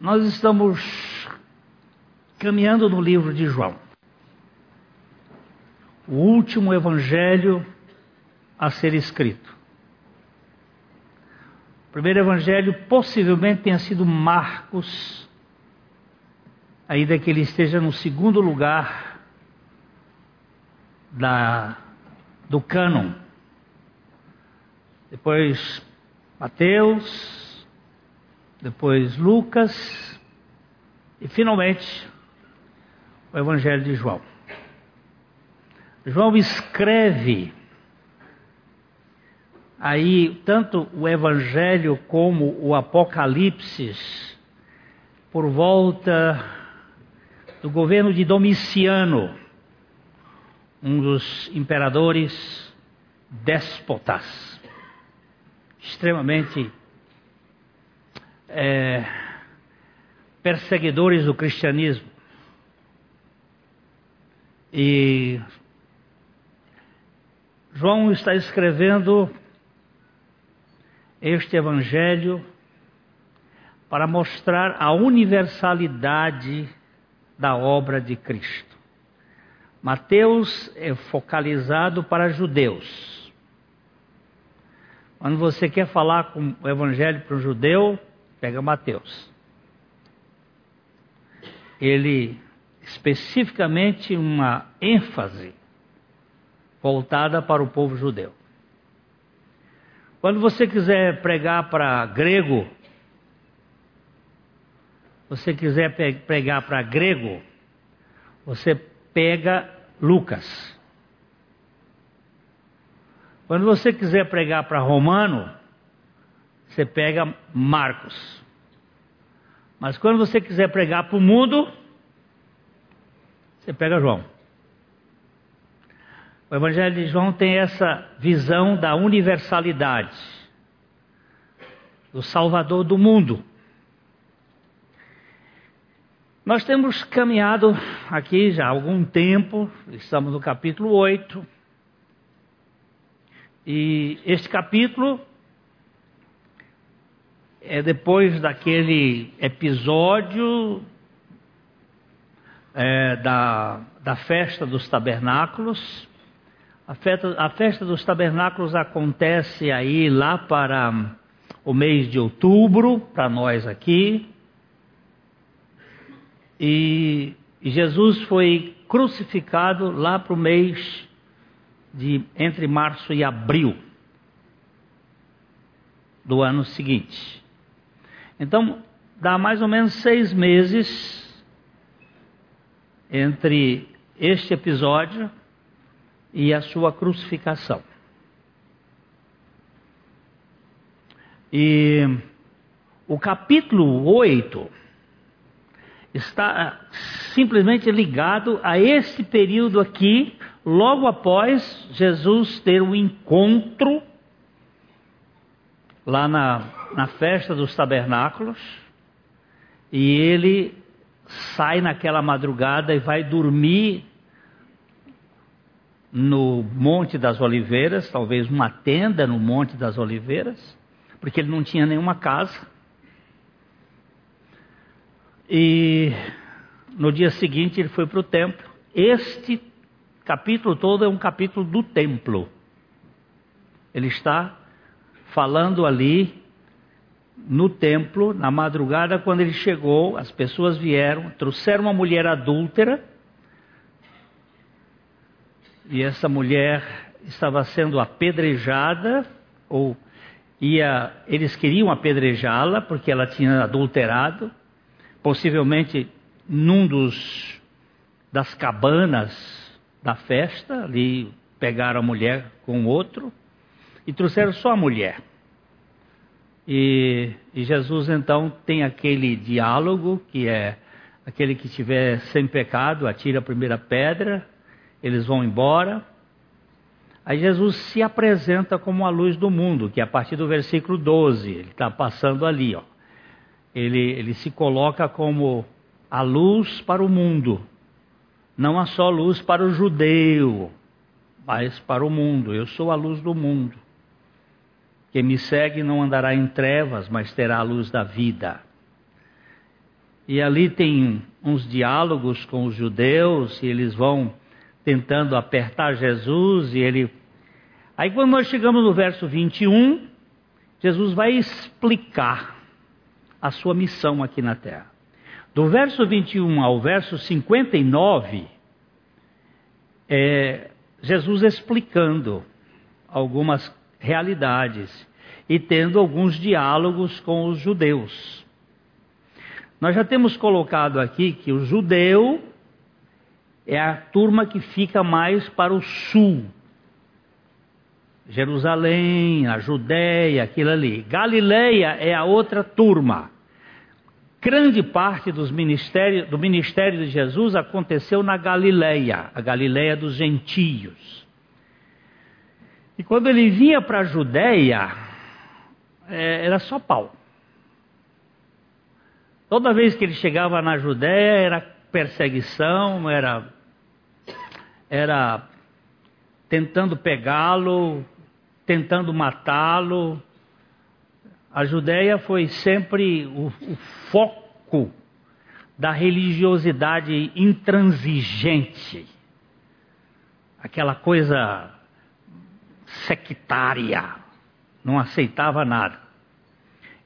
nós estamos caminhando no livro de João, o último evangelho a ser escrito. O primeiro evangelho possivelmente tenha sido Marcos, ainda que ele esteja no segundo lugar da, do cânon. Depois Mateus, depois Lucas e finalmente o Evangelho de João. João escreve aí tanto o Evangelho como o Apocalipse por volta do governo de Domiciano, um dos imperadores déspotas, extremamente é, perseguidores do cristianismo. E João está escrevendo este evangelho para mostrar a universalidade da obra de Cristo. Mateus é focalizado para judeus. Quando você quer falar com o evangelho para um judeu, pega Mateus. Ele especificamente uma ênfase voltada para o povo judeu. Quando você quiser pregar para grego, você quiser pregar para grego, você pega Lucas. Quando você quiser pregar para romano, você pega Marcos. Mas quando você quiser pregar para o mundo, você pega João. O Evangelho de João tem essa visão da universalidade, do Salvador do mundo. Nós temos caminhado aqui já há algum tempo, estamos no capítulo 8, e este capítulo é depois daquele episódio é, da, da festa dos tabernáculos, a festa, a festa dos tabernáculos acontece aí lá para o mês de outubro, para nós aqui. E Jesus foi crucificado lá para o mês de entre março e abril do ano seguinte. Então, dá mais ou menos seis meses entre este episódio e a sua crucificação. E o capítulo 8 está simplesmente ligado a esse período aqui, logo após Jesus ter um encontro lá na, na festa dos tabernáculos, e ele sai naquela madrugada e vai dormir no Monte das Oliveiras, talvez uma tenda no Monte das Oliveiras, porque ele não tinha nenhuma casa. E no dia seguinte ele foi para o templo. Este capítulo todo é um capítulo do templo. Ele está falando ali no templo, na madrugada, quando ele chegou, as pessoas vieram, trouxeram uma mulher adúltera e essa mulher estava sendo apedrejada, ou ia, eles queriam apedrejá-la porque ela tinha adulterado, possivelmente num dos das cabanas da festa, ali pegaram a mulher com outro e trouxeram só a mulher. E, e, Jesus então tem aquele diálogo que é aquele que tiver sem pecado atira a primeira pedra eles vão embora. Aí Jesus se apresenta como a luz do mundo, que é a partir do versículo 12, ele está passando ali, ó. Ele, ele se coloca como a luz para o mundo, não a só luz para o judeu, mas para o mundo. Eu sou a luz do mundo. Quem me segue não andará em trevas, mas terá a luz da vida. E ali tem uns diálogos com os judeus, e eles vão tentando apertar Jesus, e ele. Aí quando nós chegamos no verso 21, Jesus vai explicar a sua missão aqui na terra. Do verso 21 ao verso 59, é Jesus explicando algumas realidades e tendo alguns diálogos com os judeus. Nós já temos colocado aqui que o judeu é a turma que fica mais para o sul. Jerusalém, a Judéia, aquilo ali. Galileia é a outra turma. Grande parte dos ministérios, do ministério de Jesus aconteceu na Galileia, a Galileia dos gentios. E quando ele vinha para a Judéia, é, era só pau. Toda vez que ele chegava na Judéia era perseguição, era, era tentando pegá-lo, tentando matá-lo. A Judéia foi sempre o, o foco da religiosidade intransigente, aquela coisa sectária, não aceitava nada.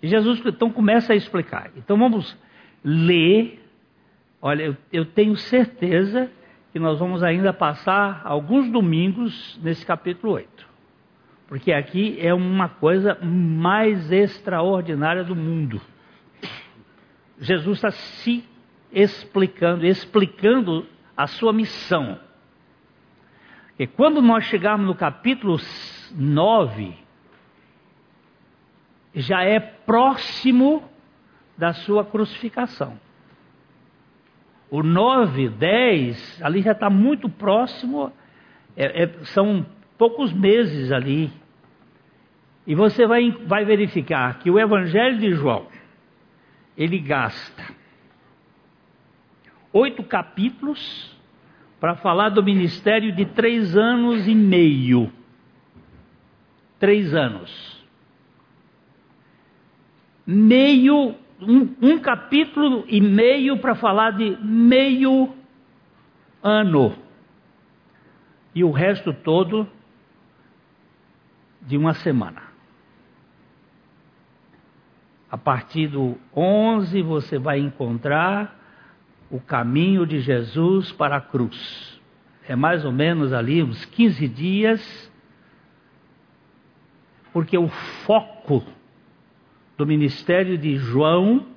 E Jesus então começa a explicar. Então vamos ler. Olha, eu, eu tenho certeza que nós vamos ainda passar alguns domingos nesse capítulo 8. Porque aqui é uma coisa mais extraordinária do mundo. Jesus está se explicando, explicando a sua missão. E quando nós chegarmos no capítulo 9, já é próximo da sua crucificação. O 9, 10, ali já está muito próximo, é, é, são poucos meses ali. E você vai, vai verificar que o Evangelho de João, ele gasta oito capítulos para falar do ministério de três anos e meio. Três anos meio, um, um capítulo e meio para falar de meio ano. E o resto todo de uma semana. A partir do 11 você vai encontrar o caminho de Jesus para a cruz. É mais ou menos ali uns 15 dias, porque o foco do ministério de João,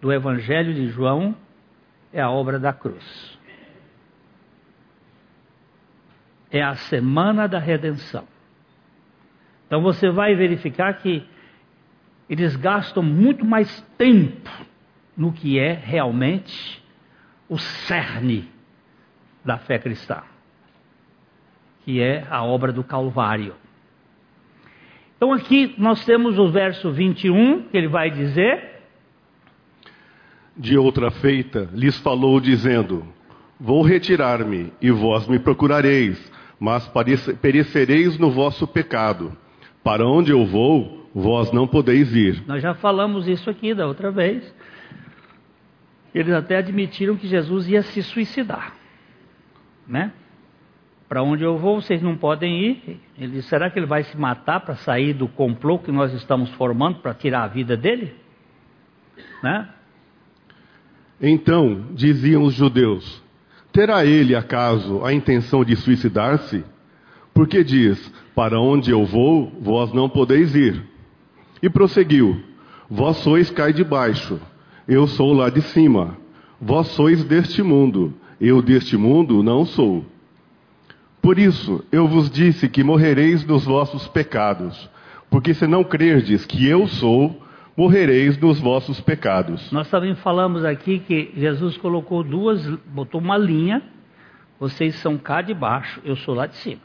do Evangelho de João, é a obra da cruz. É a semana da redenção. Então você vai verificar que eles gastam muito mais tempo no que é realmente o cerne da fé cristã, que é a obra do Calvário. Então aqui nós temos o verso 21, que ele vai dizer: De outra feita lhes falou, dizendo: Vou retirar-me, e vós me procurareis, mas perecereis no vosso pecado. Para onde eu vou, vós não podeis ir. Nós já falamos isso aqui da outra vez. Eles até admitiram que Jesus ia se suicidar, né? Para onde eu vou, vocês não podem ir. Ele disse: será que ele vai se matar para sair do complô que nós estamos formando para tirar a vida dele? Né? Então diziam os judeus: Terá ele acaso a intenção de suicidar-se? Porque diz: Para onde eu vou, vós não podeis ir. E prosseguiu: Vós sois cá de baixo, eu sou lá de cima. Vós sois deste mundo, eu deste mundo não sou. Por isso eu vos disse que morrereis nos vossos pecados, porque se não crerdes que eu sou, morrereis nos vossos pecados. Nós também falamos aqui que Jesus colocou duas, botou uma linha, vocês são cá de baixo, eu sou lá de cima.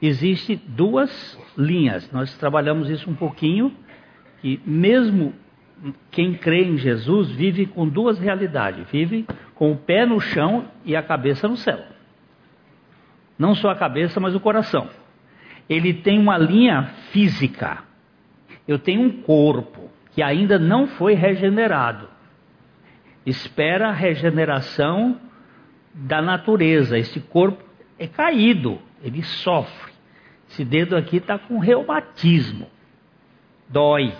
Existem duas linhas, nós trabalhamos isso um pouquinho, que mesmo quem crê em Jesus vive com duas realidades, vive com o pé no chão e a cabeça no céu. Não só a cabeça, mas o coração. Ele tem uma linha física. Eu tenho um corpo. que ainda não foi regenerado. Espera a regeneração da natureza. Esse corpo é caído, ele sofre. Esse dedo aqui está com reumatismo, dói.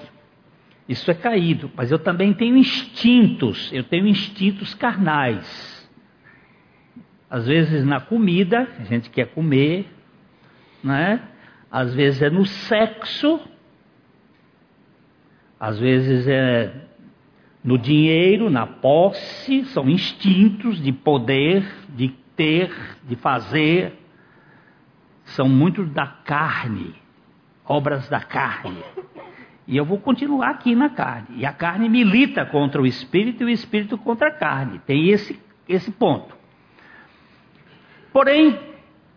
Isso é caído, mas eu também tenho instintos, eu tenho instintos carnais. Às vezes na comida, a gente quer comer, né? Às vezes é no sexo, às vezes é no dinheiro, na posse, são instintos de poder, de ter, de fazer. São muito da carne, obras da carne. E eu vou continuar aqui na carne. E a carne milita contra o espírito e o espírito contra a carne. Tem esse, esse ponto. Porém,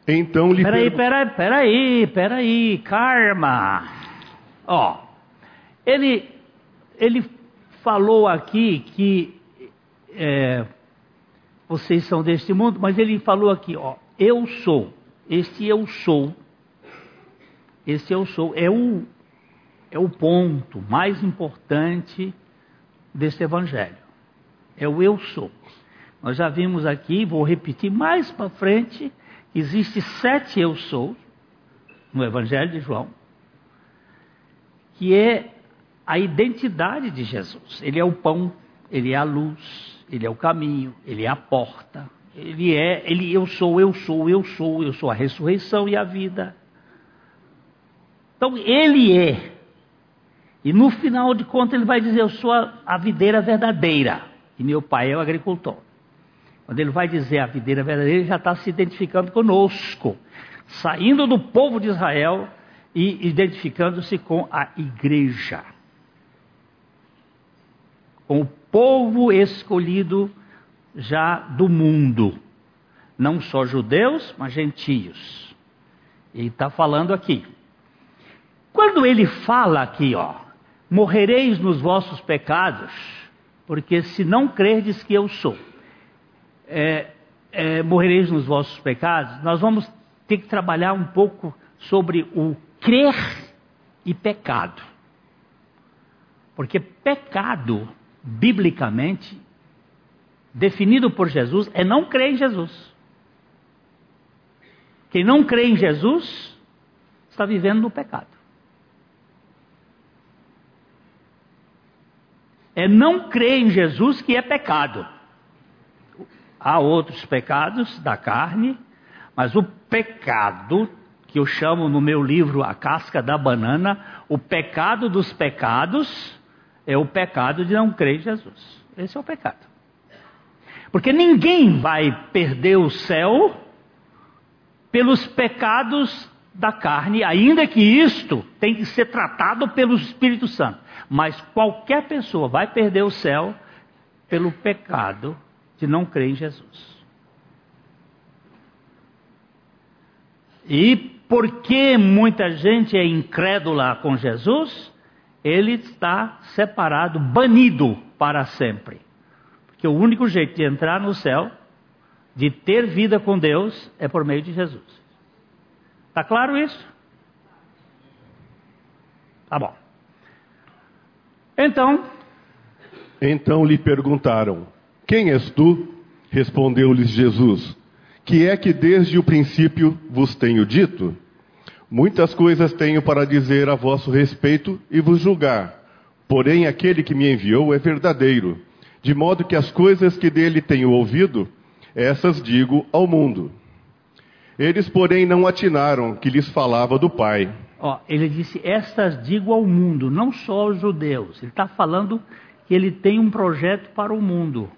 então lhe peraí, peraí, peraí, peraí, karma. Ó, ele, ele falou aqui que é, vocês são deste mundo, mas ele falou aqui, ó, eu sou. Este eu sou. Esse eu sou é o é o ponto mais importante deste evangelho. É o eu sou. Nós já vimos aqui, vou repetir mais para frente, existe sete eu sou no Evangelho de João, que é a identidade de Jesus. Ele é o pão, ele é a luz, ele é o caminho, ele é a porta. Ele é, ele eu sou, eu sou, eu sou, eu sou a ressurreição e a vida. Então ele é. E no final de contas ele vai dizer: Eu sou a, a videira verdadeira. E meu pai é o agricultor. Quando ele vai dizer a videira verdadeira, ele já está se identificando conosco, saindo do povo de Israel e identificando-se com a igreja, com o povo escolhido já do mundo, não só judeus, mas gentios. E está falando aqui. Quando ele fala aqui, ó, morrereis nos vossos pecados, porque se não crerdes que eu sou é, é, morrereis nos vossos pecados, nós vamos ter que trabalhar um pouco sobre o crer e pecado. Porque pecado, biblicamente, definido por Jesus, é não crer em Jesus. Quem não crê em Jesus está vivendo no pecado. É não crer em Jesus que é pecado. Há outros pecados da carne, mas o pecado, que eu chamo no meu livro A Casca da Banana, o pecado dos pecados, é o pecado de não crer em Jesus. Esse é o pecado. Porque ninguém vai perder o céu pelos pecados da carne, ainda que isto tem que ser tratado pelo Espírito Santo. Mas qualquer pessoa vai perder o céu pelo pecado de não crer em Jesus. E porque muita gente é incrédula com Jesus, ele está separado, banido para sempre. Porque o único jeito de entrar no céu, de ter vida com Deus, é por meio de Jesus. Está claro isso? Tá bom. Então. Então lhe perguntaram: quem és tu? Respondeu-lhes Jesus: Que é que desde o princípio vos tenho dito? Muitas coisas tenho para dizer a vosso respeito e vos julgar. Porém, aquele que me enviou é verdadeiro, de modo que as coisas que dele tenho ouvido, essas digo ao mundo. Eles, porém, não atinaram que lhes falava do Pai. Ó, ele disse: Estas digo ao mundo, não só aos judeus. Ele está falando que ele tem um projeto para o mundo.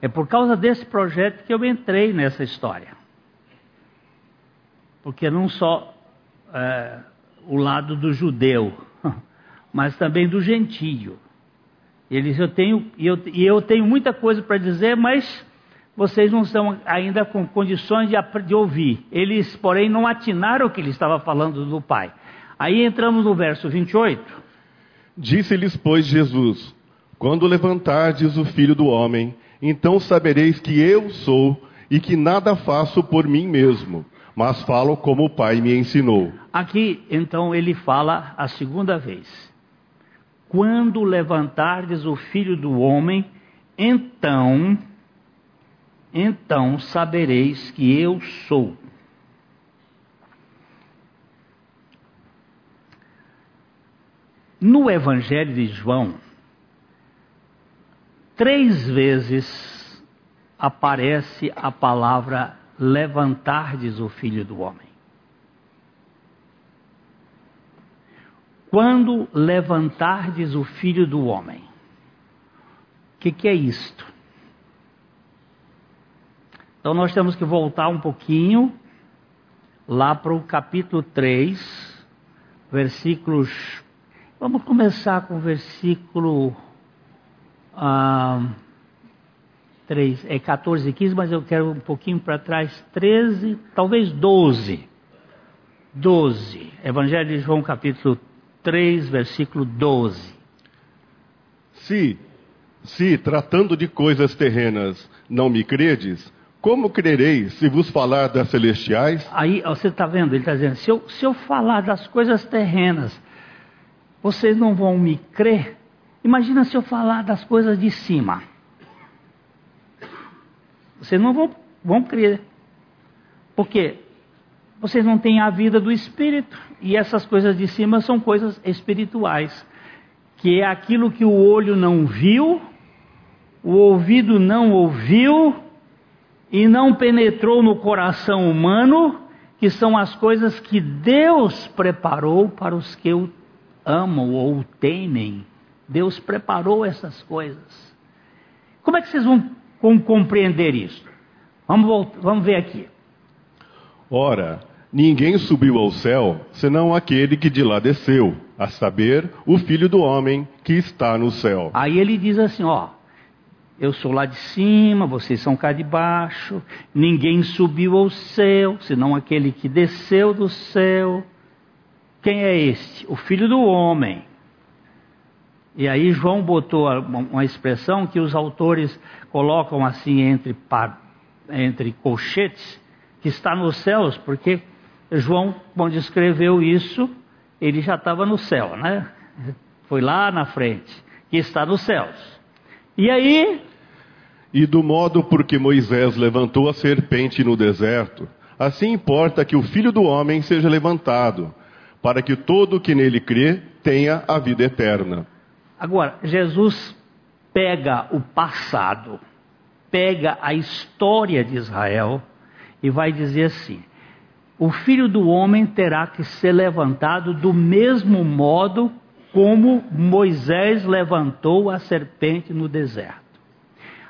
É por causa desse projeto que eu entrei nessa história. Porque não só é, o lado do judeu, mas também do gentio. Eles eu tenho eu, eu tenho muita coisa para dizer, mas vocês não estão ainda com condições de, de ouvir. Eles, porém, não atinaram o que ele estava falando do Pai. Aí entramos no verso 28. Disse-lhes, pois, Jesus: Quando levantardes o filho do homem então sabereis que eu sou e que nada faço por mim mesmo, mas falo como o Pai me ensinou. Aqui, então, ele fala a segunda vez. Quando levantardes o filho do homem, então, então sabereis que eu sou. No Evangelho de João, três vezes aparece a palavra levantardes o filho do homem. Quando levantardes o filho do homem. O que, que é isto? Então nós temos que voltar um pouquinho lá para o capítulo 3, versículos. Vamos começar com o versículo ah, 3, é 14 e 15, mas eu quero um pouquinho para trás, 13, talvez 12. 12. Evangelho de João, capítulo 3, versículo 12. Se, se tratando de coisas terrenas não me credes, como crereis se vos falar das celestiais? Aí você está vendo, ele está dizendo: se eu, se eu falar das coisas terrenas, vocês não vão me crer. Imagina se eu falar das coisas de cima. Vocês não vão, vão crer. Porque vocês não têm a vida do Espírito. E essas coisas de cima são coisas espirituais. Que é aquilo que o olho não viu, o ouvido não ouviu e não penetrou no coração humano, que são as coisas que Deus preparou para os que o amam ou o temem. Deus preparou essas coisas. Como é que vocês vão compreender isso? Vamos, voltar, vamos ver aqui. Ora, ninguém subiu ao céu senão aquele que de lá desceu, a saber, o filho do homem que está no céu. Aí ele diz assim: ó, eu sou lá de cima, vocês são cá de baixo, ninguém subiu ao céu senão aquele que desceu do céu. Quem é este? O filho do homem. E aí João botou uma expressão que os autores colocam assim entre, entre colchetes, que está nos céus, porque João, quando escreveu isso, ele já estava no céu, né? Foi lá na frente, que está nos céus. E aí. E do modo por que Moisés levantou a serpente no deserto, assim importa que o filho do homem seja levantado, para que todo o que nele crê tenha a vida eterna. Agora, Jesus pega o passado, pega a história de Israel e vai dizer assim: o filho do homem terá que ser levantado do mesmo modo como Moisés levantou a serpente no deserto.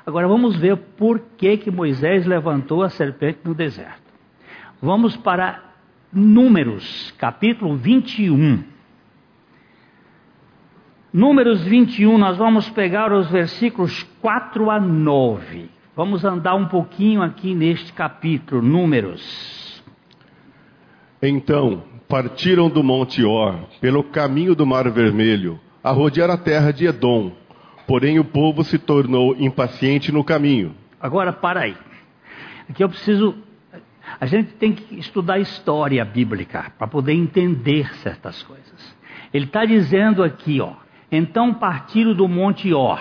Agora vamos ver por que, que Moisés levantou a serpente no deserto. Vamos para Números, capítulo 21. Números 21, nós vamos pegar os versículos 4 a 9. Vamos andar um pouquinho aqui neste capítulo, Números. Então partiram do Monte Or, pelo caminho do Mar Vermelho, a rodear a terra de Edom. Porém o povo se tornou impaciente no caminho. Agora para aí. Aqui eu preciso. A gente tem que estudar história bíblica para poder entender certas coisas. Ele está dizendo aqui, ó então partiram do Monte Or.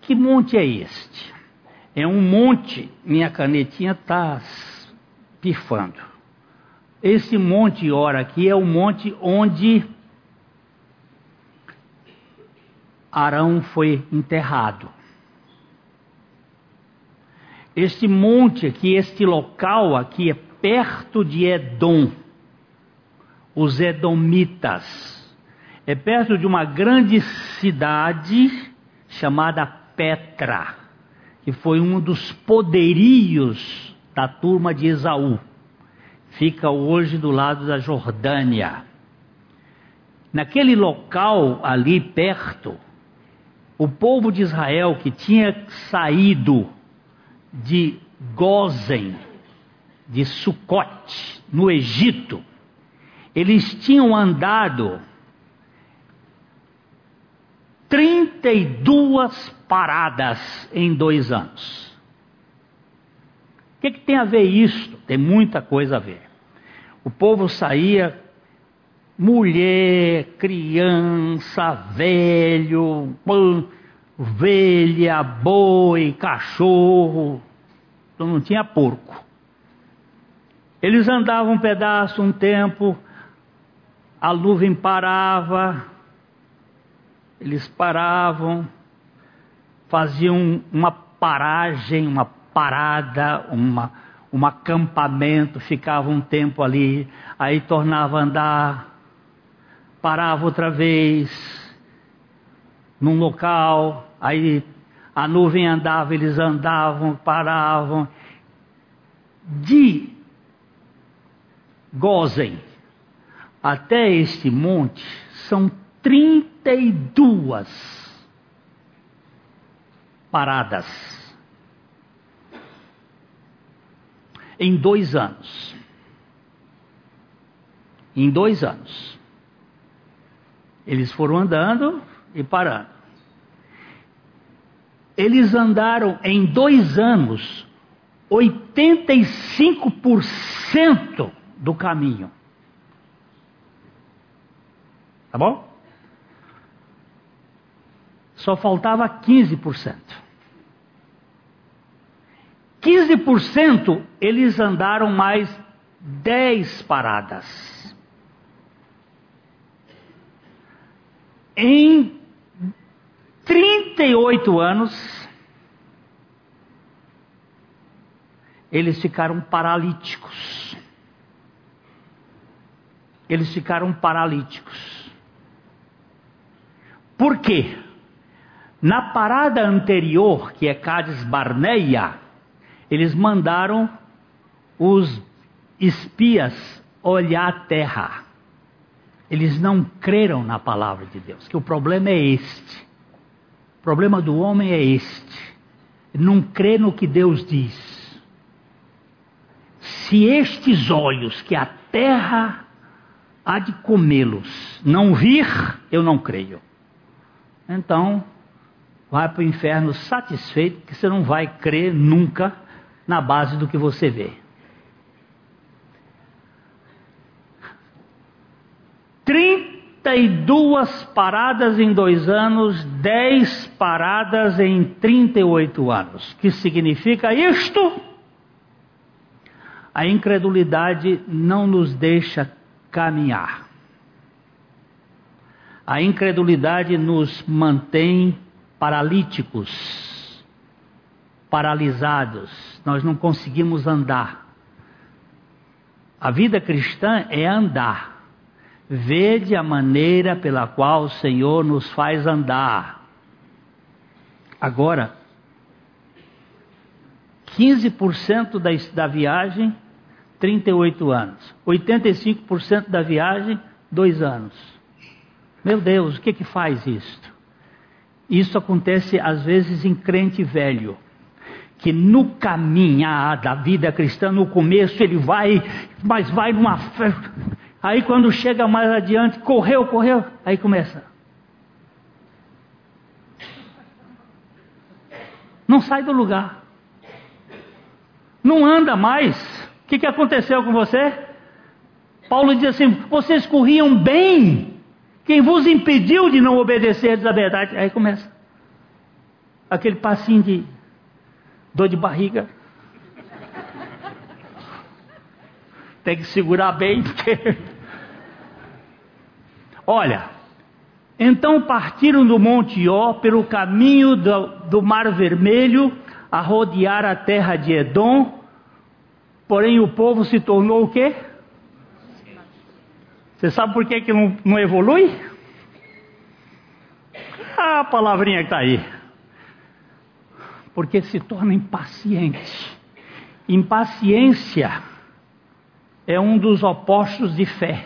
Que monte é este? É um monte, minha canetinha está pifando. Esse Monte Or aqui é o monte onde Arão foi enterrado. Este monte aqui, este local aqui é perto de Edom, os Edomitas é perto de uma grande cidade chamada Petra, que foi um dos poderios da turma de Esaú. Fica hoje do lado da Jordânia. Naquele local ali perto, o povo de Israel que tinha saído de Gozen, de Sucote, no Egito, eles tinham andado 32 paradas em dois anos. O que, que tem a ver isso? Tem muita coisa a ver. O povo saía mulher, criança, velho, ovelha, boi, cachorro, então não tinha porco. Eles andavam um pedaço, um tempo, a nuvem parava, eles paravam, faziam uma paragem, uma parada, uma, um acampamento, ficava um tempo ali, aí tornava a andar, parava outra vez, num local, aí a nuvem andava, eles andavam, paravam. De Gozem até este monte são 32 paradas. Em dois anos. Em dois anos. Eles foram andando e parando. Eles andaram em dois anos 85% do caminho. Tá bom? Só faltava 15%. 15% eles andaram mais 10 paradas. Em 38 anos, eles ficaram paralíticos. Eles ficaram paralíticos. Por quê? Na parada anterior, que é Cádiz Barneia, eles mandaram os espias olhar a terra. Eles não creram na palavra de Deus, que o problema é este. O problema do homem é este. Não crê no que Deus diz. Se estes olhos que a terra há de comê-los não vir, eu não creio. Então, vai para o inferno satisfeito, que você não vai crer nunca na base do que você vê. 32 paradas em dois anos, 10 paradas em 38 anos. Que significa isto? A incredulidade não nos deixa caminhar. A incredulidade nos mantém paralíticos, paralisados. Nós não conseguimos andar. A vida cristã é andar. Vede a maneira pela qual o Senhor nos faz andar. Agora, 15% da, da viagem, 38 anos. 85% da viagem, 2 anos. Meu Deus, o que que faz isto? Isso acontece às vezes em crente velho, que no caminhar da vida cristã, no começo ele vai, mas vai numa Aí quando chega mais adiante, correu, correu, aí começa. Não sai do lugar. Não anda mais. O que, que aconteceu com você? Paulo diz assim: vocês corriam bem. Quem vos impediu de não obedecer a verdade? Aí começa. Aquele passinho de dor de barriga. tem que segurar bem, porque. Olha, então partiram do Monte Ó pelo caminho do, do Mar Vermelho a rodear a terra de Edom, porém o povo se tornou o quê? Você sabe por que, que não, não evolui? Ah, a palavrinha que está aí. Porque se torna impaciente. Impaciência é um dos opostos de fé.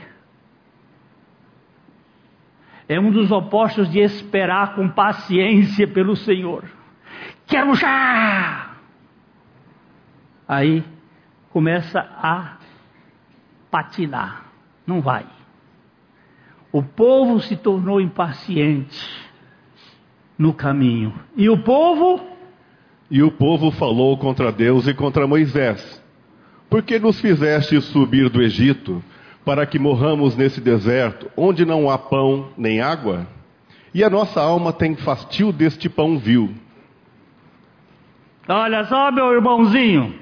É um dos opostos de esperar com paciência pelo Senhor. Quero já! Aí começa a patinar. Não vai. O povo se tornou impaciente no caminho. E o povo? E o povo falou contra Deus e contra Moisés. Por que nos fizeste subir do Egito para que morramos nesse deserto, onde não há pão nem água? E a nossa alma tem fastio deste pão vil. Olha só, meu irmãozinho,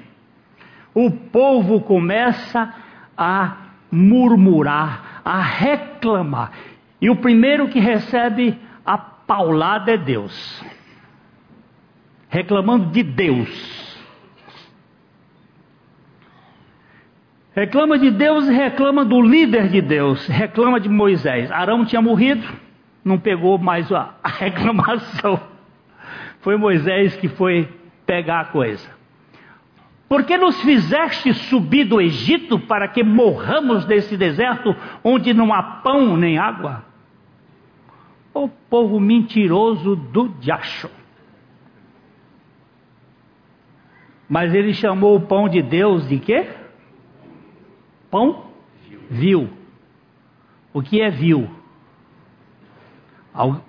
o povo começa a murmurar, a reclamar. E o primeiro que recebe a paulada é Deus. Reclamando de Deus. Reclama de Deus e reclama do líder de Deus, reclama de Moisés. Arão tinha morrido, não pegou mais a, reclamação. Foi Moisés que foi pegar a coisa. Por que nos fizeste subir do Egito para que morramos nesse deserto onde não há pão nem água? O povo mentiroso do diacho. Mas ele chamou o pão de Deus de quê? Pão vil. O que é vil?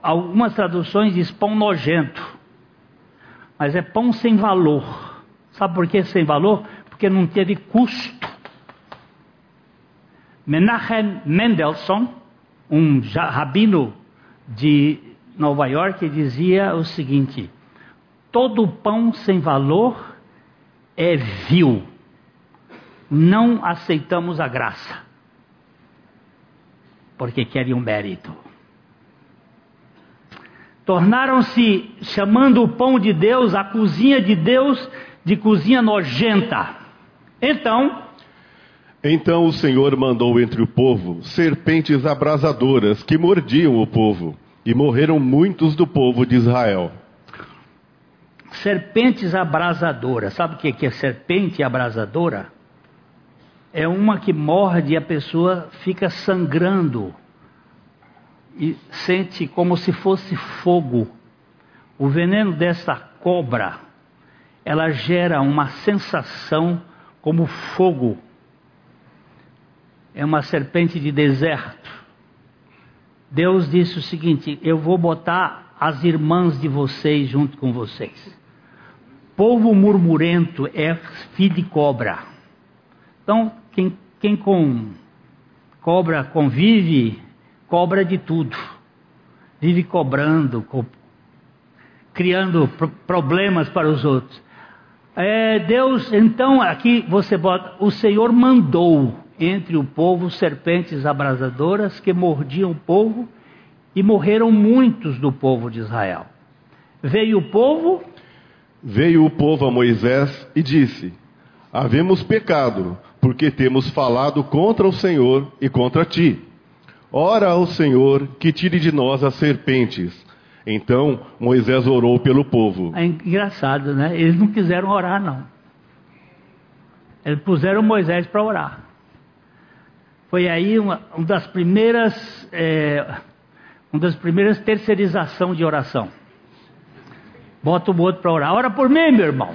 Algumas traduções diz pão nojento. Mas é pão sem valor. Sabe por que sem valor? Porque não teve custo. Menachem Mendelssohn, um rabino de Nova York, dizia o seguinte: todo pão sem valor é vil não aceitamos a graça, porque querem um mérito. Tornaram-se, chamando o pão de Deus, a cozinha de Deus, de cozinha nojenta. Então, então o Senhor mandou entre o povo serpentes abrasadoras que mordiam o povo, e morreram muitos do povo de Israel. Serpentes abrasadoras, sabe o que é serpente abrasadora? é uma que morde e a pessoa fica sangrando e sente como se fosse fogo. O veneno dessa cobra, ela gera uma sensação como fogo. É uma serpente de deserto. Deus disse o seguinte: Eu vou botar as irmãs de vocês junto com vocês. Povo murmurento é filho de cobra. Então, quem, quem com cobra convive, cobra de tudo. Vive cobrando, co criando pro problemas para os outros. É, Deus, então, aqui você bota: o Senhor mandou entre o povo serpentes abrasadoras que mordiam o povo e morreram muitos do povo de Israel. Veio o povo. Veio o povo a Moisés e disse: Havemos pecado, porque temos falado contra o Senhor e contra ti. Ora ao Senhor que tire de nós as serpentes. Então Moisés orou pelo povo. É engraçado, né? Eles não quiseram orar, não. Eles puseram Moisés para orar. Foi aí uma, uma das primeiras, é, uma das primeiras terceirização de oração. Bota o outro para orar. Ora por mim, meu irmão.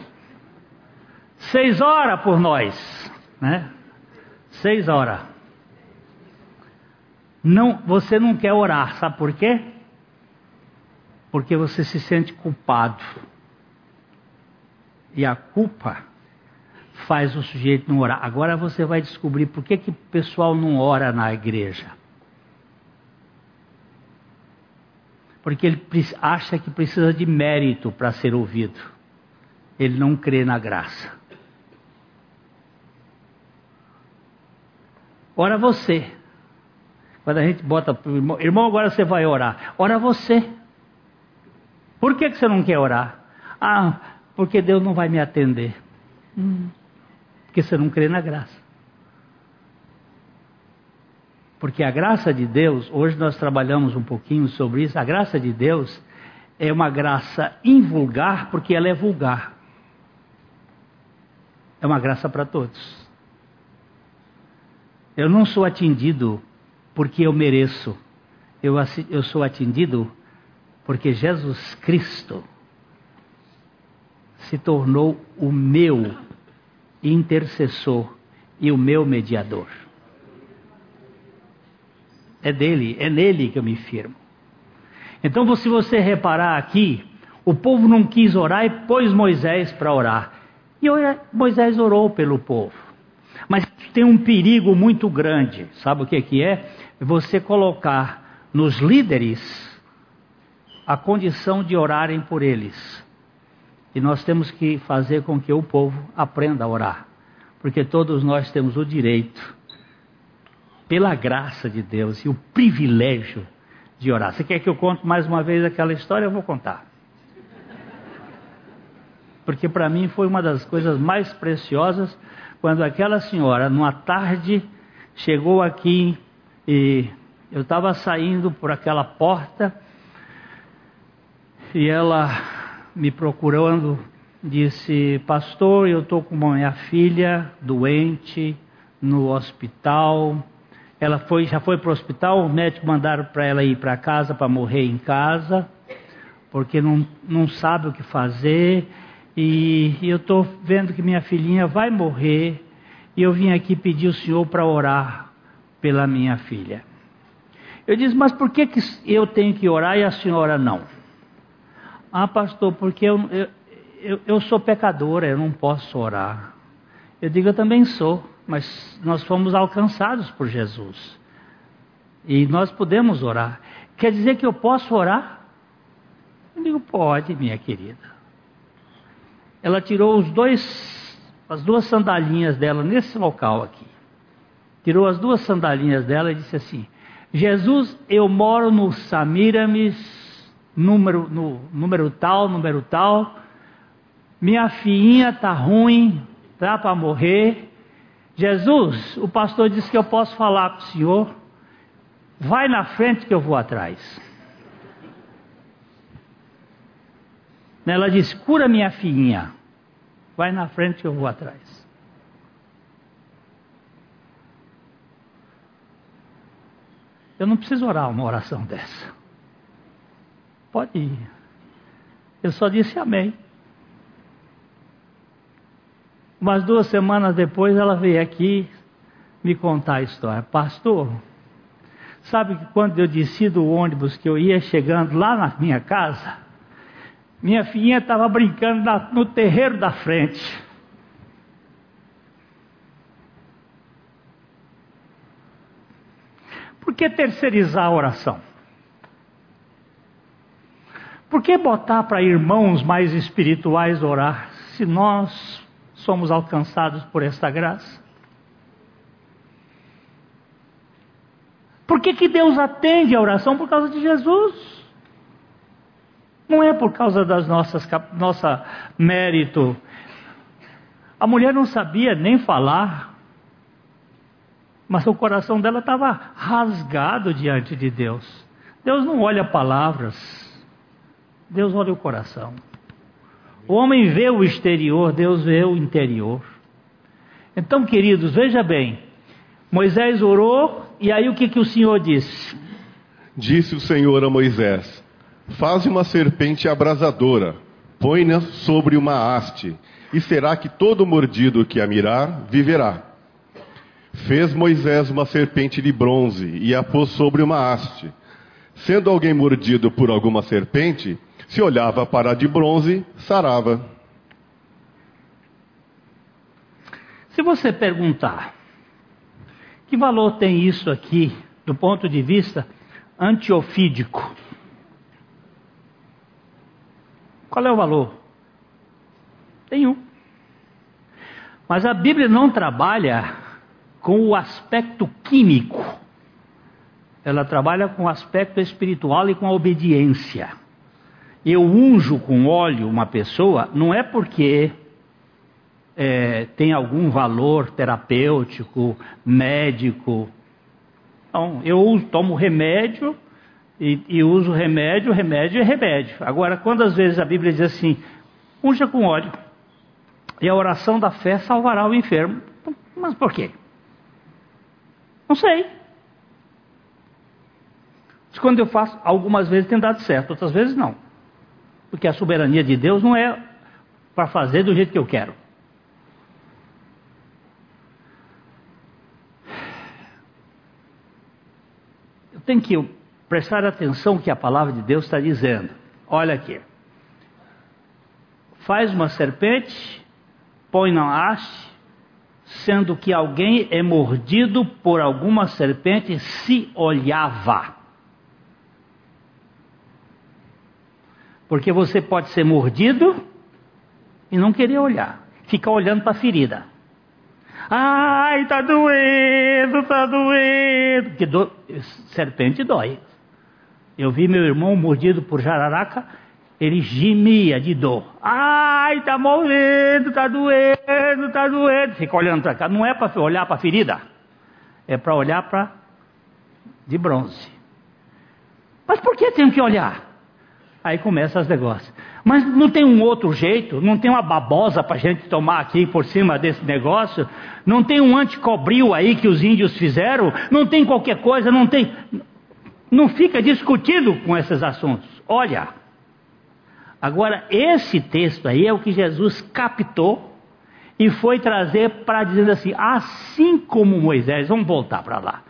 Seis horas por nós né? Seis horas. Não, você não quer orar, sabe por quê? Porque você se sente culpado. E a culpa faz o sujeito não orar. Agora você vai descobrir por que, que o pessoal não ora na igreja. Porque ele acha que precisa de mérito para ser ouvido. Ele não crê na graça. Ora você. Quando a gente bota para o irmão, irmão, agora você vai orar. Ora você. Por que, que você não quer orar? Ah, porque Deus não vai me atender. Hum, porque você não crê na graça. Porque a graça de Deus, hoje nós trabalhamos um pouquinho sobre isso, a graça de Deus é uma graça invulgar porque ela é vulgar. É uma graça para todos. Eu não sou atendido porque eu mereço. Eu, eu sou atendido porque Jesus Cristo se tornou o meu intercessor e o meu mediador. É dele, é nele que eu me firmo. Então, se você reparar aqui, o povo não quis orar e pôs Moisés para orar. E Moisés orou pelo povo. Mas tem um perigo muito grande, sabe o que, que é? Você colocar nos líderes a condição de orarem por eles. E nós temos que fazer com que o povo aprenda a orar, porque todos nós temos o direito, pela graça de Deus e o privilégio de orar. Você quer que eu conte mais uma vez aquela história? Eu vou contar. Porque para mim foi uma das coisas mais preciosas quando aquela senhora, numa tarde, chegou aqui e eu estava saindo por aquela porta e ela me procurando disse: Pastor, eu estou com minha filha doente no hospital. Ela foi, já foi para o hospital, o médico mandaram para ela ir para casa para morrer em casa, porque não, não sabe o que fazer. E, e eu estou vendo que minha filhinha vai morrer. E eu vim aqui pedir o Senhor para orar pela minha filha. Eu disse, mas por que, que eu tenho que orar e a senhora não? Ah, pastor, porque eu, eu, eu, eu sou pecadora, eu não posso orar. Eu digo, eu também sou, mas nós fomos alcançados por Jesus. E nós podemos orar. Quer dizer que eu posso orar? Eu digo, pode, minha querida. Ela tirou os dois, as duas sandalinhas dela nesse local aqui. Tirou as duas sandalinhas dela e disse assim: Jesus, eu moro no Samiramis número, no, número tal, número tal. Minha filhinha está ruim, está para morrer. Jesus, o pastor disse que eu posso falar com o senhor. Vai na frente que eu vou atrás. Ela disse: cura minha filhinha. Vai na frente que eu vou atrás. Eu não preciso orar uma oração dessa. Pode ir. Eu só disse amém. Umas duas semanas depois ela veio aqui me contar a história. Pastor, sabe que quando eu desci do ônibus que eu ia chegando lá na minha casa, minha filhinha estava brincando na, no terreiro da frente. Por que terceirizar a oração? Por que botar para irmãos mais espirituais orar, se nós somos alcançados por esta graça? Por que, que Deus atende a oração? Por causa de Jesus. Não é por causa das nossas nossa mérito. A mulher não sabia nem falar, mas o coração dela estava rasgado diante de Deus. Deus não olha palavras, Deus olha o coração. O homem vê o exterior, Deus vê o interior. Então, queridos, veja bem. Moisés orou, e aí o que, que o Senhor disse? Disse o Senhor a Moisés: Faze uma serpente abrasadora, põe-na sobre uma haste, e será que todo mordido que a mirar viverá. Fez Moisés uma serpente de bronze e a pôs sobre uma haste. Sendo alguém mordido por alguma serpente, se olhava para a de bronze, sarava. Se você perguntar, que valor tem isso aqui do ponto de vista antiofídico? Qual é o valor? Tem um. Mas a Bíblia não trabalha com o aspecto químico. Ela trabalha com o aspecto espiritual e com a obediência eu unjo com óleo uma pessoa, não é porque é, tem algum valor terapêutico, médico. Não, eu tomo remédio e, e uso remédio, remédio é remédio. Agora, quando às vezes a Bíblia diz assim, unja com óleo, e a oração da fé salvará o enfermo. Mas por quê? Não sei. Quando eu faço, algumas vezes tem dado certo, outras vezes não. Porque a soberania de Deus não é para fazer do jeito que eu quero. Eu tenho que prestar atenção no que a palavra de Deus está dizendo. Olha aqui. Faz uma serpente, põe na haste, sendo que alguém é mordido por alguma serpente, se olhava. Porque você pode ser mordido e não querer olhar, ficar olhando para a ferida. Ai, tá doendo, tá doendo. Porque do... serpente dói. Eu vi meu irmão mordido por jararaca, ele gemia de dor. Ai, tá morrendo, tá doendo, tá doendo. Fica olhando para cá. Não é para olhar para a ferida, é para olhar para de bronze. Mas por que tem que olhar? Aí começa os negócios. Mas não tem um outro jeito? Não tem uma babosa para a gente tomar aqui por cima desse negócio? Não tem um anticobril aí que os índios fizeram? Não tem qualquer coisa? Não tem. Não fica discutindo com esses assuntos. Olha. Agora, esse texto aí é o que Jesus captou e foi trazer para dizer assim: assim como Moisés, vamos voltar para lá.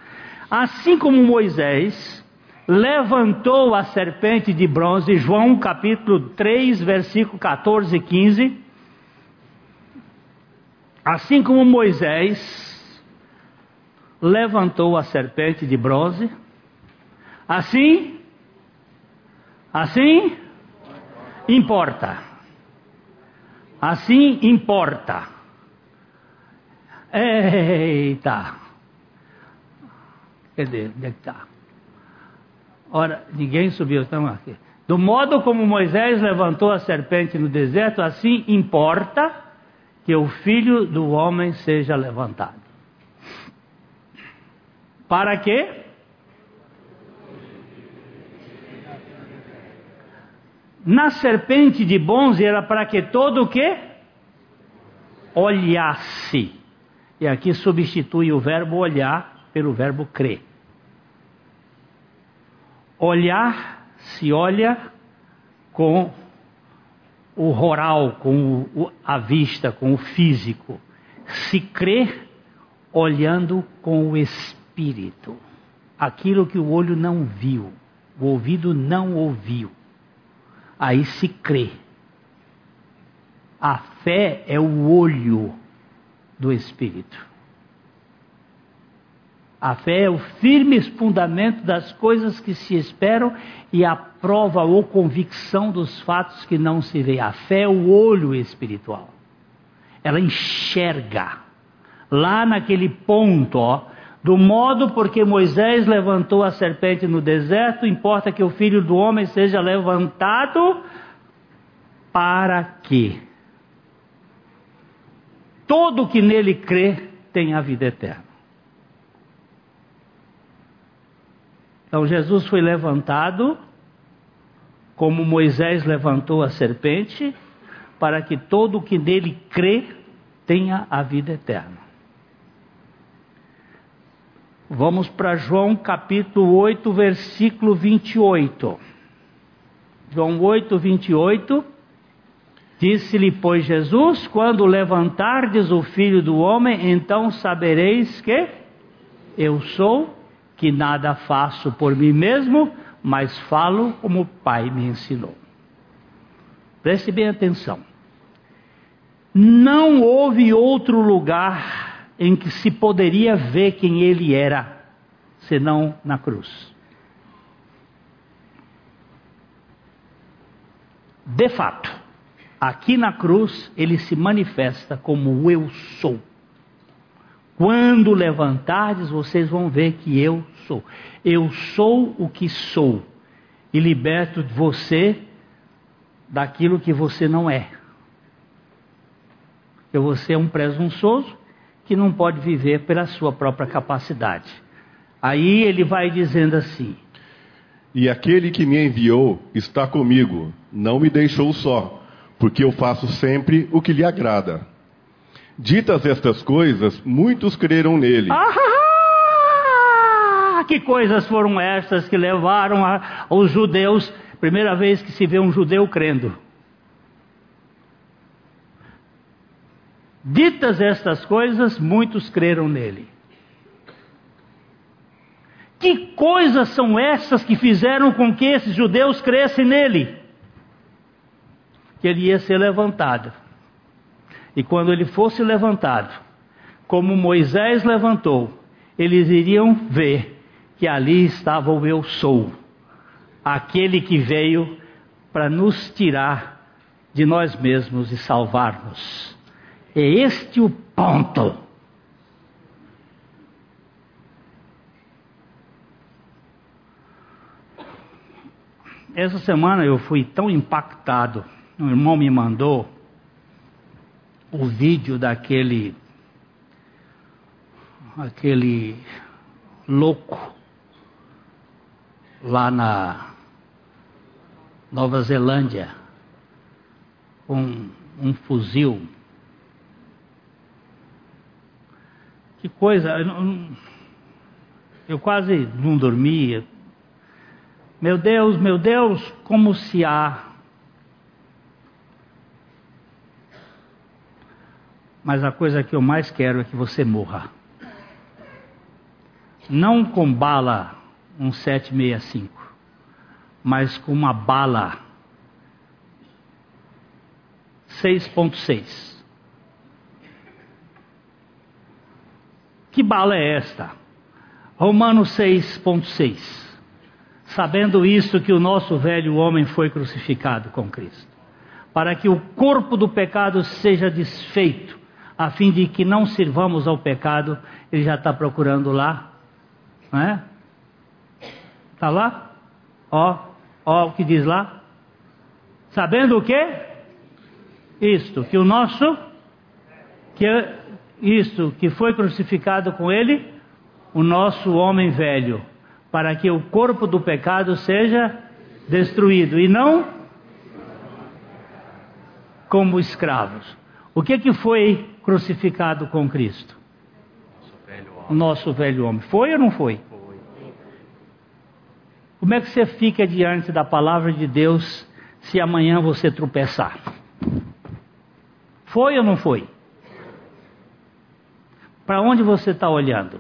Assim como Moisés levantou a serpente de bronze, João capítulo 3, versículo 14 e 15. Assim como Moisés levantou a serpente de bronze, assim, assim importa. Assim importa. Eita! Cadê? Onde é que está? Ora, ninguém subiu, estamos aqui. Do modo como Moisés levantou a serpente no deserto, assim importa que o filho do homem seja levantado. Para quê? Na serpente de bronze era para que todo o quê? Olhasse. E aqui substitui o verbo olhar pelo verbo crer. Olhar se olha com o roral, com o, a vista, com o físico. Se crer olhando com o espírito. Aquilo que o olho não viu, o ouvido não ouviu aí se crê. A fé é o olho do Espírito. A fé é o firme fundamento das coisas que se esperam e a prova ou convicção dos fatos que não se vê. A fé é o olho espiritual. Ela enxerga. Lá naquele ponto, ó, do modo porque Moisés levantou a serpente no deserto, importa que o filho do homem seja levantado para que todo que nele crê tenha a vida eterna. Então Jesus foi levantado, como Moisés levantou a serpente, para que todo que nele crê tenha a vida eterna. Vamos para João capítulo 8, versículo 28. João 8, 28. Disse-lhe, pois, Jesus: Quando levantardes o filho do homem, então sabereis que eu sou, que nada faço por mim mesmo, mas falo como o Pai me ensinou. Preste bem atenção. Não houve outro lugar em que se poderia ver quem ele era, senão na cruz. De fato, aqui na cruz ele se manifesta como eu sou. Quando levantardes, vocês vão ver que eu sou. Eu sou o que sou e liberto você daquilo que você não é. Porque você é um presunçoso, que não pode viver pela sua própria capacidade. Aí ele vai dizendo assim: E aquele que me enviou está comigo, não me deixou só, porque eu faço sempre o que lhe agrada. Ditas estas coisas, muitos creram nele. Ah, que coisas foram estas que levaram a, os judeus, primeira vez que se vê um judeu crendo. Ditas estas coisas, muitos creram nele. Que coisas são essas que fizeram com que esses judeus crescem nele? Que ele ia ser levantado. E quando ele fosse levantado, como Moisés levantou, eles iriam ver que ali estava o eu sou, aquele que veio para nos tirar de nós mesmos e salvar-nos. É este o ponto. Essa semana eu fui tão impactado. Um irmão me mandou o vídeo daquele aquele louco lá na Nova Zelândia com um fuzil. Que coisa, eu, quase não dormia. Meu Deus, meu Deus, como se há mas a coisa que eu mais quero é que você morra. Não com bala um 765, mas com uma bala 6.6. Que bala é esta? Romanos 6.6. Sabendo isto que o nosso velho homem foi crucificado com Cristo, para que o corpo do pecado seja desfeito, a fim de que não sirvamos ao pecado, ele já está procurando lá, não é? Está lá? Ó, ó o que diz lá. Sabendo o que? Isto, que o nosso, que isto, que foi crucificado com ele, o nosso homem velho, para que o corpo do pecado seja destruído e não como escravos. O que que foi crucificado com Cristo? O nosso velho homem. Foi ou não foi? Como é que você fica diante da palavra de Deus se amanhã você tropeçar? Foi ou não foi? Para onde você está olhando?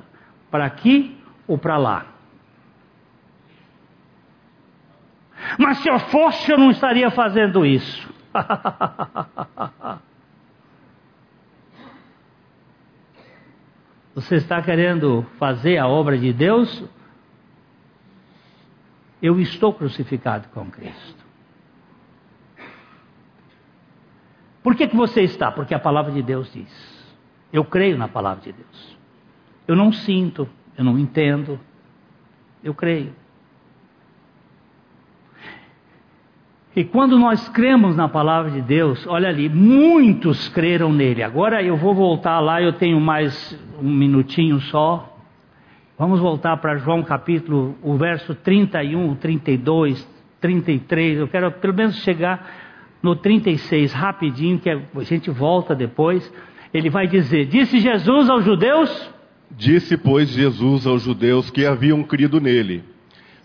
Para aqui ou para lá? Mas se eu fosse, eu não estaria fazendo isso. Você está querendo fazer a obra de Deus? Eu estou crucificado com Cristo. Por que, que você está? Porque a palavra de Deus diz. Eu creio na palavra de Deus. Eu não sinto, eu não entendo, eu creio. E quando nós cremos na palavra de Deus, olha ali, muitos creram nele. Agora eu vou voltar lá, eu tenho mais um minutinho só. Vamos voltar para João capítulo, o verso 31, 32, 33. Eu quero pelo menos chegar no 36 rapidinho, que a gente volta depois. Ele vai dizer: Disse Jesus aos judeus. Disse, pois, Jesus aos judeus que haviam crido nele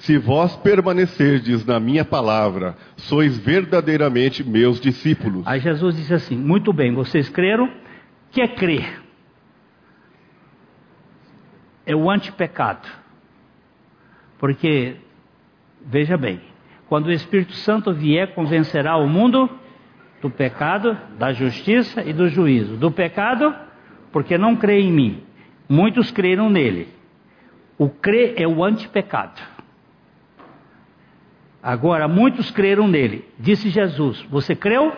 se vós permanecerdes na minha palavra, sois verdadeiramente meus discípulos. Aí Jesus disse assim: Muito bem, vocês creram? Que é crer? É o antipecado. Porque, veja bem, quando o Espírito Santo vier, convencerá o mundo do pecado, da justiça e do juízo. Do pecado, porque não crê em mim. Muitos creram nele. O crer é o antipecado. Agora, muitos creram nele. Disse Jesus: Você creu?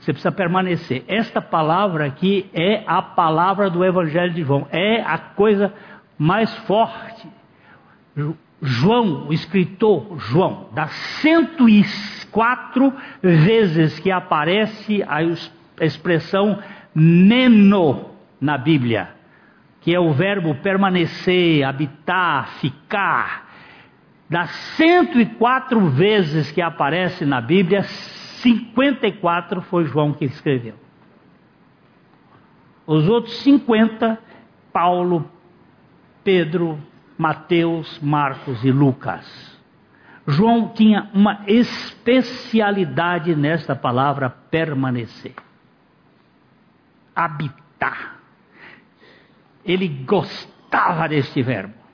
Você precisa permanecer. Esta palavra aqui é a palavra do Evangelho de João. É a coisa mais forte. João, o escritor João, das 104 vezes que aparece a expressão meno na Bíblia, que é o verbo permanecer, habitar, ficar das 104 vezes que aparece na Bíblia, 54 foi João que escreveu. Os outros 50, Paulo, Pedro, Mateus, Marcos e Lucas. João tinha uma especialidade nesta palavra permanecer, habitar. Ele gostava deste verbo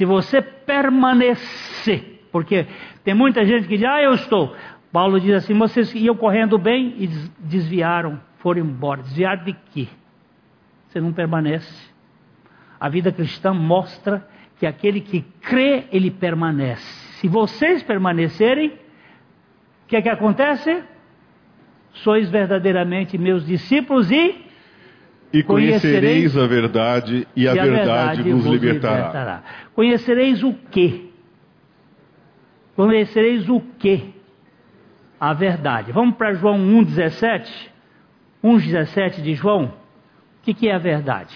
se você permanecer, porque tem muita gente que diz, ah, eu estou. Paulo diz assim: vocês iam correndo bem e desviaram, foram embora. Desviaram de quê? você não permanece. A vida cristã mostra que aquele que crê, ele permanece. Se vocês permanecerem, o que é que acontece? Sois verdadeiramente meus discípulos e e conhecereis a verdade, e a, e a verdade, vos, vos libertará. libertará. Conhecereis o quê? Conhecereis o quê? A verdade. Vamos para João 1,17? 1,17 de João. O que, que é a verdade?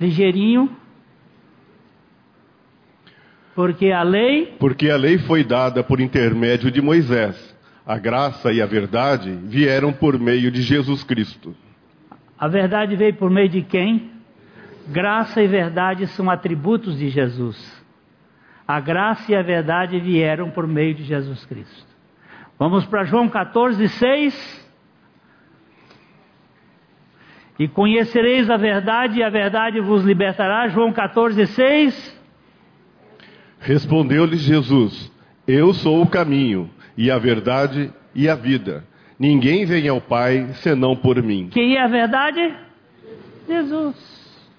Ligeirinho. Porque a lei. Porque a lei foi dada por intermédio de Moisés. A graça e a verdade vieram por meio de Jesus Cristo. A verdade veio por meio de quem? Graça e verdade são atributos de Jesus. A graça e a verdade vieram por meio de Jesus Cristo. Vamos para João 14, 6. E conhecereis a verdade, e a verdade vos libertará. João 14, 6. Respondeu-lhe Jesus: Eu sou o caminho, e a verdade e a vida. Ninguém vem ao Pai senão por mim. Quem é a verdade? Jesus.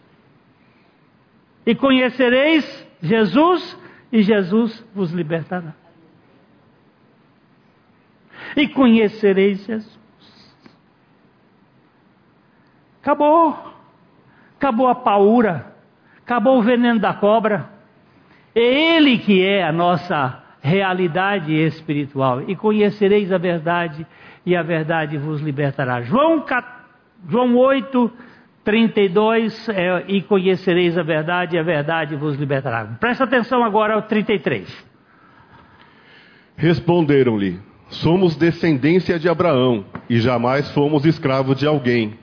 E conhecereis Jesus, e Jesus vos libertará. E conhecereis Jesus. Acabou. Acabou a paura. Acabou o veneno da cobra. É Ele que é a nossa realidade espiritual. E conhecereis a verdade, e a verdade vos libertará. João, João 8, 32, é, e conhecereis a verdade, e a verdade vos libertará. Presta atenção agora ao 33. Responderam-lhe: Somos descendência de Abraão, e jamais fomos escravos de alguém.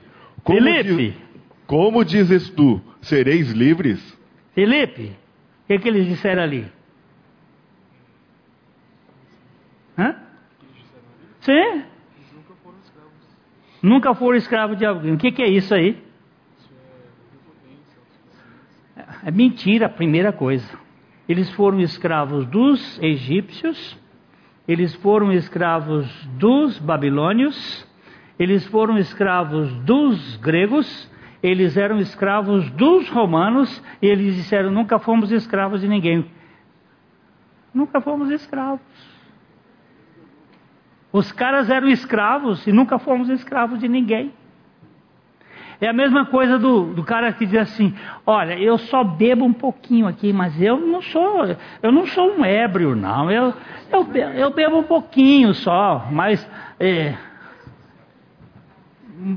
Como Felipe! Diz, como dizes tu, sereis livres? Felipe, o que, que eles disseram ali? Hã? Sim. Nunca foram escravos de alguém. O que, que é isso aí? É mentira, a primeira coisa. Eles foram escravos dos egípcios, eles foram escravos dos babilônios, eles foram escravos dos gregos, eles eram escravos dos romanos, e eles disseram: nunca fomos escravos de ninguém. Nunca fomos escravos. Os caras eram escravos e nunca fomos escravos de ninguém. É a mesma coisa do, do cara que diz assim: olha, eu só bebo um pouquinho aqui, mas eu não sou, eu não sou um ébrio, não. Eu, eu, eu bebo um pouquinho só, mas é,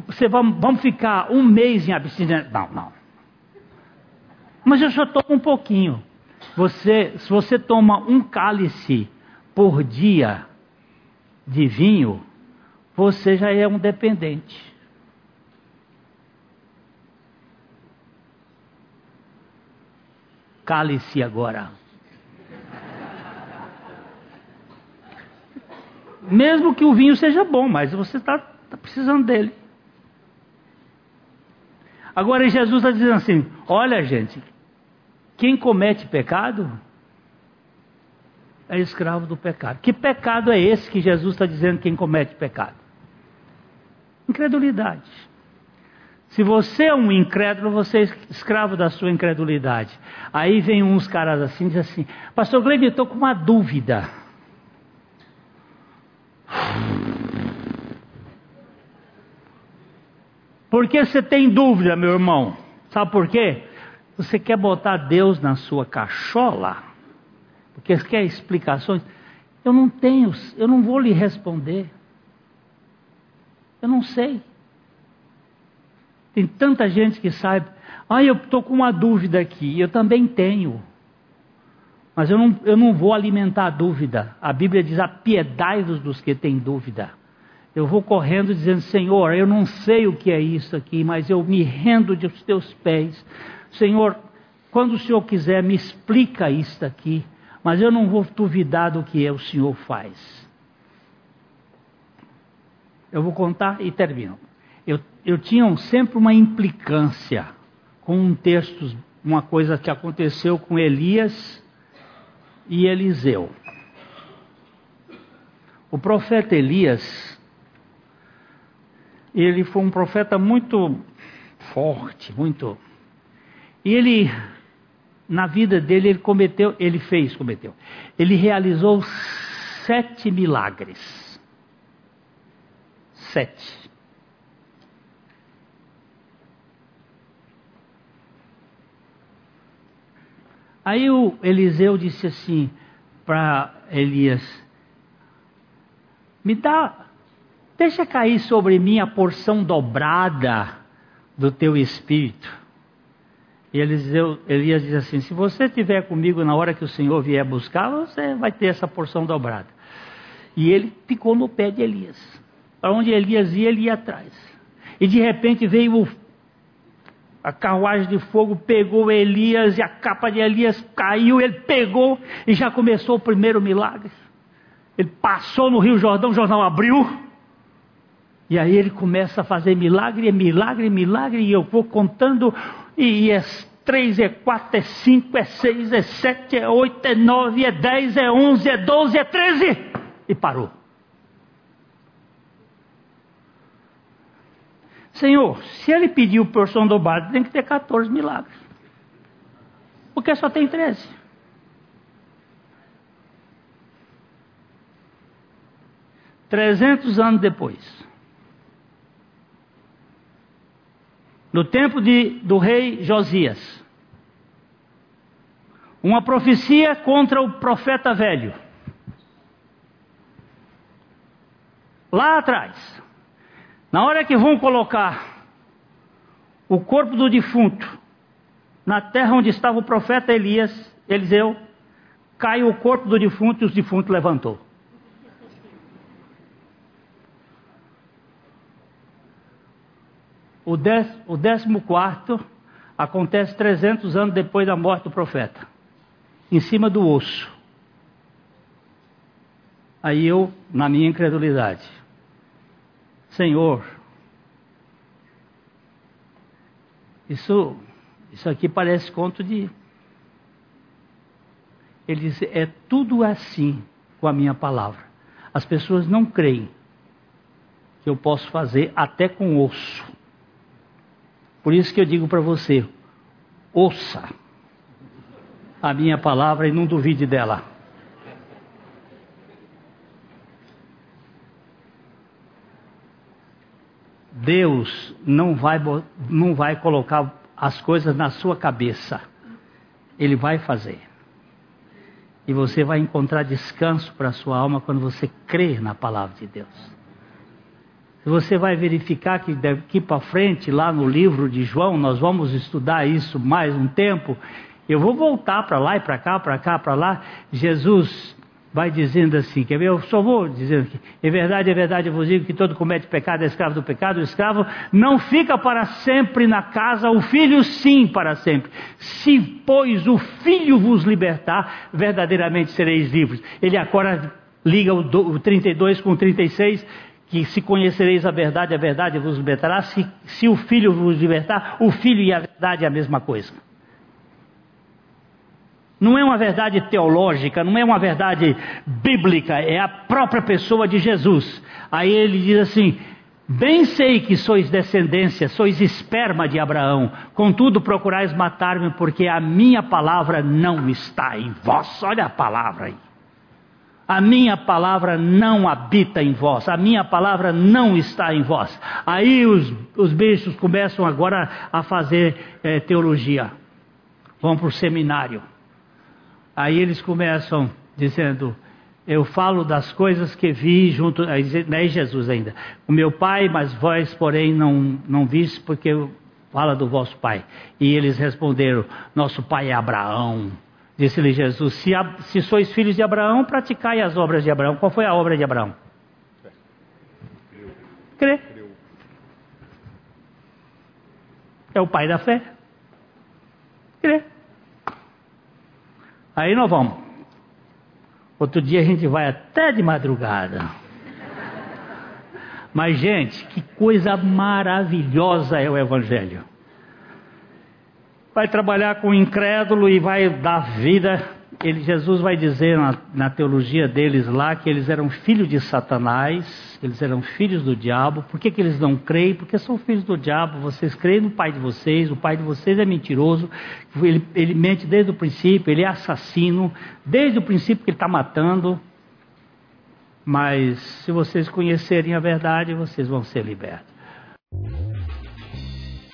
você vamos, vamos ficar um mês em abstinência. Não, não. Mas eu só tomo um pouquinho. Você, se você toma um cálice por dia, de vinho, você já é um dependente. Cale-se agora. Mesmo que o vinho seja bom, mas você está tá precisando dele. Agora Jesus está dizendo assim: olha, gente, quem comete pecado é escravo do pecado. Que pecado é esse que Jesus está dizendo quem comete pecado? Incredulidade. Se você é um incrédulo, você é escravo da sua incredulidade. Aí vem uns caras assim, diz assim, pastor Gleide, eu estou com uma dúvida. Por que você tem dúvida, meu irmão? Sabe por quê? Você quer botar Deus na sua cachola? Porque quer explicações. Eu não tenho, eu não vou lhe responder. Eu não sei. Tem tanta gente que sabe. Ah, eu estou com uma dúvida aqui. Eu também tenho. Mas eu não, eu não vou alimentar a dúvida. A Bíblia diz: apiedai-vos dos que têm dúvida. Eu vou correndo dizendo: Senhor, eu não sei o que é isso aqui, mas eu me rendo de os teus pés. Senhor, quando o Senhor quiser, me explica isso aqui mas eu não vou duvidar do que o Senhor faz. Eu vou contar e termino. Eu, eu tinha sempre uma implicância com um texto, uma coisa que aconteceu com Elias e Eliseu. O profeta Elias, ele foi um profeta muito forte, muito. E ele, na vida dele, ele cometeu, ele fez, cometeu. Ele realizou sete milagres. Sete. Aí o Eliseu disse assim para Elias: Me dá, deixa cair sobre mim a porção dobrada do teu espírito. E Eliseu, Elias diz assim: Se você estiver comigo na hora que o Senhor vier buscar, você vai ter essa porção dobrada. E ele ficou no pé de Elias. Para onde Elias ia, ele ia atrás. E de repente veio a carruagem de fogo pegou Elias e a capa de Elias caiu, ele pegou e já começou o primeiro milagre. Ele passou no Rio Jordão, o jornal abriu. E aí ele começa a fazer milagre, milagre, milagre, e eu vou contando, e é três, é quatro, é cinco, é seis, é sete, é oito, é nove, é dez, é onze, é doze, é treze. E parou. Senhor, se ele pediu porção dobrada, tem que ter 14 milagres. Porque só tem 13. Trezentos anos depois, no tempo de, do rei Josias, uma profecia contra o profeta velho. Lá atrás, na hora que vão colocar o corpo do defunto na terra onde estava o profeta Elias, Eliseu, caiu o corpo do defunto e o defunto levantou. O, dez, o décimo quarto acontece 300 anos depois da morte do profeta, em cima do osso. Aí eu, na minha incredulidade, Senhor, isso, isso aqui parece conto de. Ele diz: é tudo assim com a minha palavra. As pessoas não creem que eu posso fazer até com osso. Por isso que eu digo para você: ouça a minha palavra e não duvide dela. Deus não vai, não vai colocar as coisas na sua cabeça. Ele vai fazer. E você vai encontrar descanso para a sua alma quando você crer na palavra de Deus. Você vai verificar que daqui para frente, lá no livro de João, nós vamos estudar isso mais um tempo. Eu vou voltar para lá e para cá, para cá, para lá. Jesus vai dizendo assim, quer ver? Eu só vou dizendo que, é verdade, é verdade, eu vos digo que todo comete pecado é escravo do pecado, o escravo não fica para sempre na casa, o filho sim para sempre. Se, pois, o filho vos libertar, verdadeiramente sereis livres. Ele agora liga o, 32 com o 36, que se conhecereis a verdade, a verdade vos libertará. Se, se o filho vos libertar, o filho e a verdade é a mesma coisa não é uma verdade teológica, não é uma verdade bíblica, é a própria pessoa de Jesus. Aí ele diz assim: Bem sei que sois descendência, sois esperma de Abraão, contudo procurais matar-me, porque a minha palavra não está em vós. Olha a palavra aí. A minha palavra não habita em vós, a minha palavra não está em vós. Aí os, os bichos começam agora a fazer é, teologia, vão para o seminário Aí eles começam dizendo: Eu falo das coisas que vi junto. Não é Jesus ainda. O meu pai, mas vós, porém, não, não viste, porque fala do vosso pai. E eles responderam: Nosso pai é Abraão. Disse-lhe Jesus: se, se sois filhos de Abraão, praticai as obras de Abraão. Qual foi a obra de Abraão? Crer. É o pai da fé. Crer. Aí nós vamos. Outro dia a gente vai até de madrugada. Mas, gente, que coisa maravilhosa é o Evangelho. Vai trabalhar com o incrédulo e vai dar vida ele, Jesus vai dizer na, na, teologia deles lá que eles eram filhos de Satanás, eles eram filhos do diabo. Por que, que eles não creem? Porque são filhos do diabo. Vocês creem no pai de vocês, o pai de vocês é mentiroso, ele, ele mente desde o princípio, ele é assassino, desde o princípio que ele está matando. Mas se vocês conhecerem a verdade, vocês vão ser libertos.